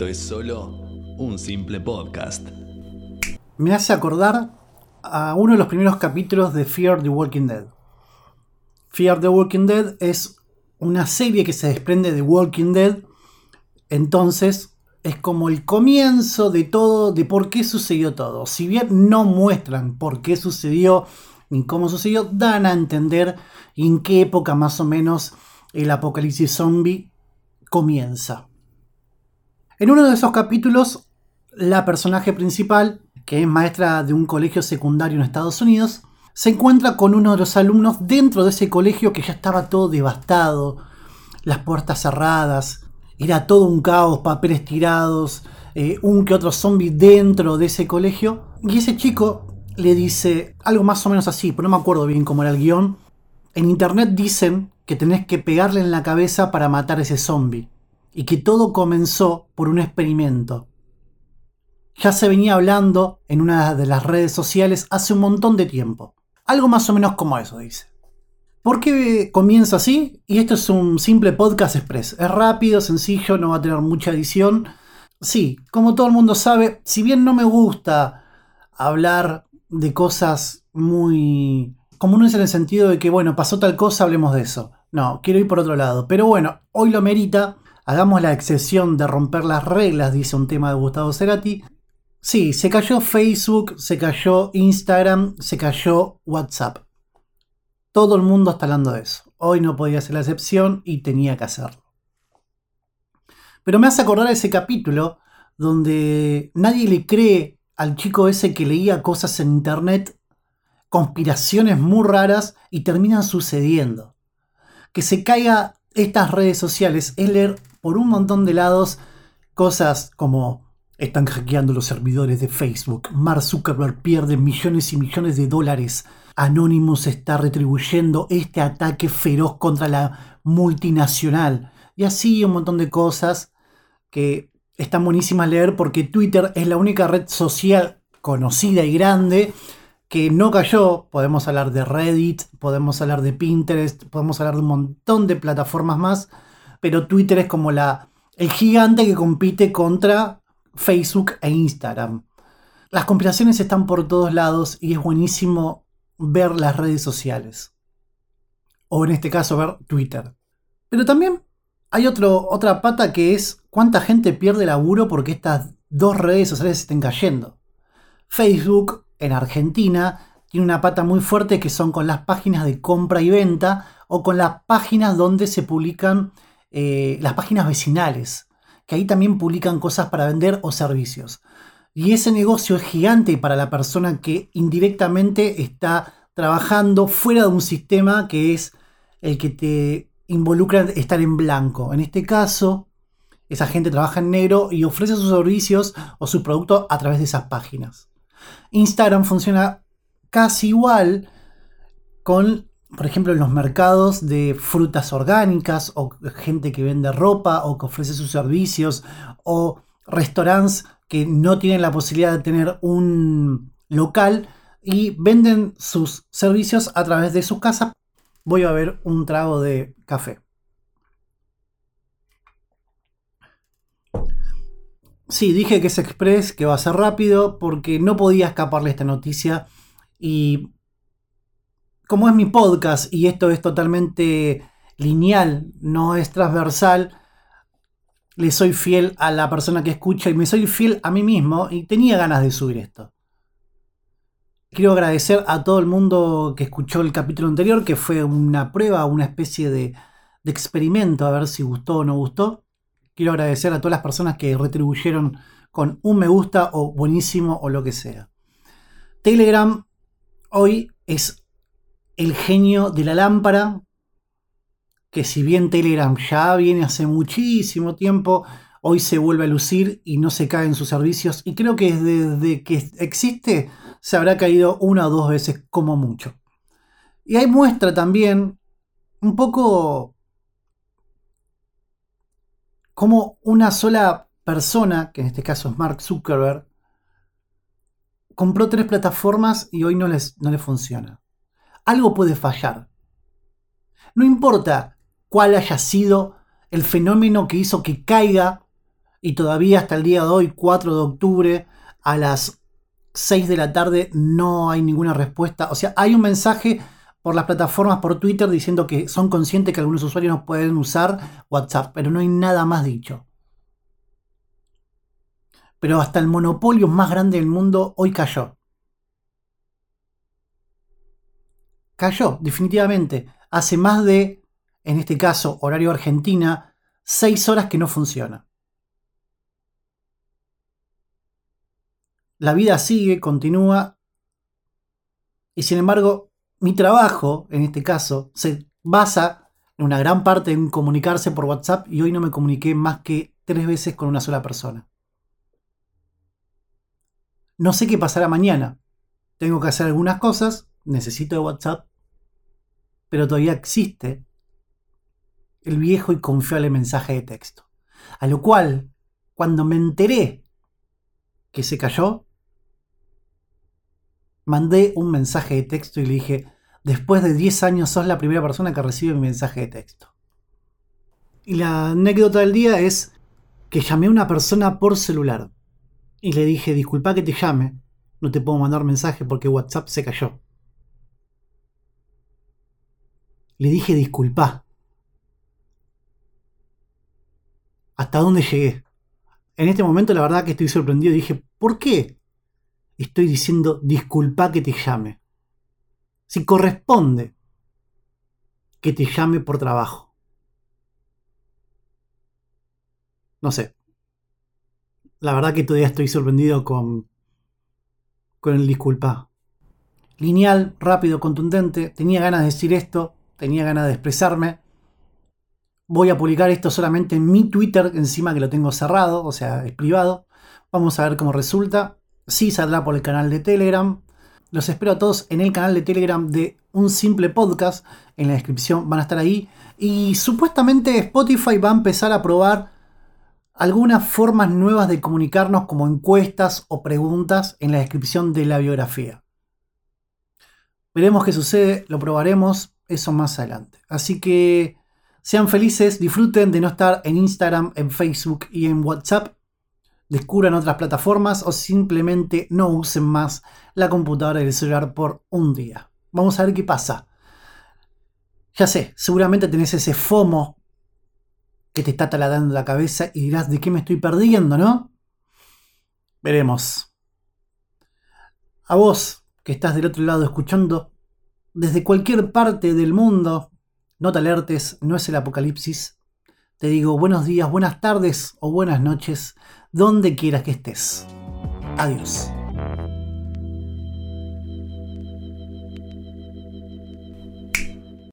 esto es solo un simple podcast. Me hace acordar a uno de los primeros capítulos de Fear the Walking Dead. Fear the Walking Dead es una serie que se desprende de Walking Dead. Entonces es como el comienzo de todo, de por qué sucedió todo. Si bien no muestran por qué sucedió ni cómo sucedió, dan a entender en qué época más o menos el apocalipsis zombie comienza. En uno de esos capítulos, la personaje principal, que es maestra de un colegio secundario en Estados Unidos, se encuentra con uno de los alumnos dentro de ese colegio que ya estaba todo devastado, las puertas cerradas, era todo un caos, papeles tirados, eh, un que otro zombie dentro de ese colegio. Y ese chico le dice algo más o menos así, pero no me acuerdo bien cómo era el guion. En internet dicen que tenés que pegarle en la cabeza para matar a ese zombie. Y que todo comenzó por un experimento. Ya se venía hablando en una de las redes sociales hace un montón de tiempo. Algo más o menos como eso, dice. ¿Por qué comienza así? Y esto es un simple podcast express. Es rápido, sencillo, no va a tener mucha edición. Sí, como todo el mundo sabe, si bien no me gusta hablar de cosas muy comunes en el sentido de que, bueno, pasó tal cosa, hablemos de eso. No, quiero ir por otro lado. Pero bueno, hoy lo merita. Hagamos la excepción de romper las reglas, dice un tema de Gustavo Cerati. Sí, se cayó Facebook, se cayó Instagram, se cayó WhatsApp. Todo el mundo está hablando de eso. Hoy no podía ser la excepción y tenía que hacerlo. Pero me hace acordar ese capítulo donde nadie le cree al chico ese que leía cosas en internet, conspiraciones muy raras y terminan sucediendo. Que se caiga estas redes sociales es leer por un montón de lados cosas como están hackeando los servidores de Facebook, Mark Zuckerberg pierde millones y millones de dólares, Anonymous está retribuyendo este ataque feroz contra la multinacional y así un montón de cosas que están buenísimas leer porque Twitter es la única red social conocida y grande que no cayó. Podemos hablar de Reddit, podemos hablar de Pinterest, podemos hablar de un montón de plataformas más, pero Twitter es como la, el gigante que compite contra Facebook e Instagram. Las conspiraciones están por todos lados y es buenísimo ver las redes sociales. O en este caso ver Twitter. Pero también hay otro, otra pata que es cuánta gente pierde laburo porque estas dos redes sociales estén cayendo. Facebook en Argentina tiene una pata muy fuerte que son con las páginas de compra y venta o con las páginas donde se publican eh, las páginas vecinales, que ahí también publican cosas para vender o servicios. Y ese negocio es gigante para la persona que indirectamente está trabajando fuera de un sistema que es el que te involucran estar en blanco. En este caso, esa gente trabaja en negro y ofrece sus servicios o sus productos a través de esas páginas. Instagram funciona casi igual con, por ejemplo, en los mercados de frutas orgánicas o gente que vende ropa o que ofrece sus servicios o restaurantes que no tienen la posibilidad de tener un local y venden sus servicios a través de sus casas voy a ver un trago de café. Sí, dije que es express, que va a ser rápido, porque no podía escaparle esta noticia. Y como es mi podcast y esto es totalmente lineal, no es transversal, le soy fiel a la persona que escucha y me soy fiel a mí mismo y tenía ganas de subir esto. Quiero agradecer a todo el mundo que escuchó el capítulo anterior, que fue una prueba, una especie de, experimento, a ver si gustó o no gustó. Quiero agradecer a todas las personas que retribuyeron con un me gusta o buenísimo o lo que sea. Telegram hoy es el genio de la lámpara, que si bien Telegram ya viene hace muchísimo tiempo, hoy se vuelve a lucir y no se cae en sus servicios. Y creo que desde que existe se habrá caído una o dos veces como mucho. Y ahí muestra también un poco como una sola persona, que en este caso es Mark Zuckerberg, compró tres plataformas y hoy no les, no les funciona. Algo puede fallar. No importa cuál haya sido el fenómeno que hizo que caiga y todavía hasta el día de hoy, 4 de octubre, a las 6 de la tarde, no hay ninguna respuesta. O sea, hay un mensaje por las plataformas, por Twitter, diciendo que son conscientes que algunos usuarios no pueden usar WhatsApp, pero no hay nada más dicho. Pero hasta el monopolio más grande del mundo hoy cayó. Cayó, definitivamente. Hace más de, en este caso, horario Argentina, 6 horas que no funciona. La vida sigue, continúa, y sin embargo mi trabajo, en este caso, se basa en una gran parte en comunicarse por WhatsApp y hoy no me comuniqué más que tres veces con una sola persona. No sé qué pasará mañana. Tengo que hacer algunas cosas, necesito de WhatsApp, pero todavía existe el viejo y confiable mensaje de texto. A lo cual, cuando me enteré que se cayó, mandé un mensaje de texto y le dije, después de 10 años sos la primera persona que recibe mi mensaje de texto. Y la anécdota del día es que llamé a una persona por celular y le dije, disculpa que te llame, no te puedo mandar mensaje porque WhatsApp se cayó. Le dije, disculpa. ¿Hasta dónde llegué? En este momento la verdad que estoy sorprendido. Dije, ¿por qué estoy diciendo disculpa que te llame. Si corresponde que te llame por trabajo. No sé. La verdad que todavía estoy sorprendido con, con el disculpa. Lineal, rápido, contundente. Tenía ganas de decir esto. Tenía ganas de expresarme. Voy a publicar esto solamente en mi Twitter, encima que lo tengo cerrado, o sea, es privado. Vamos a ver cómo resulta sí saldrá por el canal de Telegram. Los espero a todos en el canal de Telegram de Un Simple Podcast. En la descripción van a estar ahí. Y supuestamente Spotify va a empezar a probar algunas formas nuevas de comunicarnos como encuestas o preguntas en la descripción de la biografía. Veremos qué sucede, lo probaremos, eso más adelante. Así que sean felices, disfruten de no estar en Instagram, en Facebook y en WhatsApp descubran otras plataformas o simplemente no usen más la computadora y el celular por un día. Vamos a ver qué pasa. Ya sé, seguramente tenés ese FOMO que te está taladando la cabeza y dirás, ¿de qué me estoy perdiendo, no? Veremos. A vos, que estás del otro lado escuchando, desde cualquier parte del mundo, no te alertes, no es el apocalipsis. Te digo buenos días, buenas tardes o buenas noches donde quieras que estés. Adiós.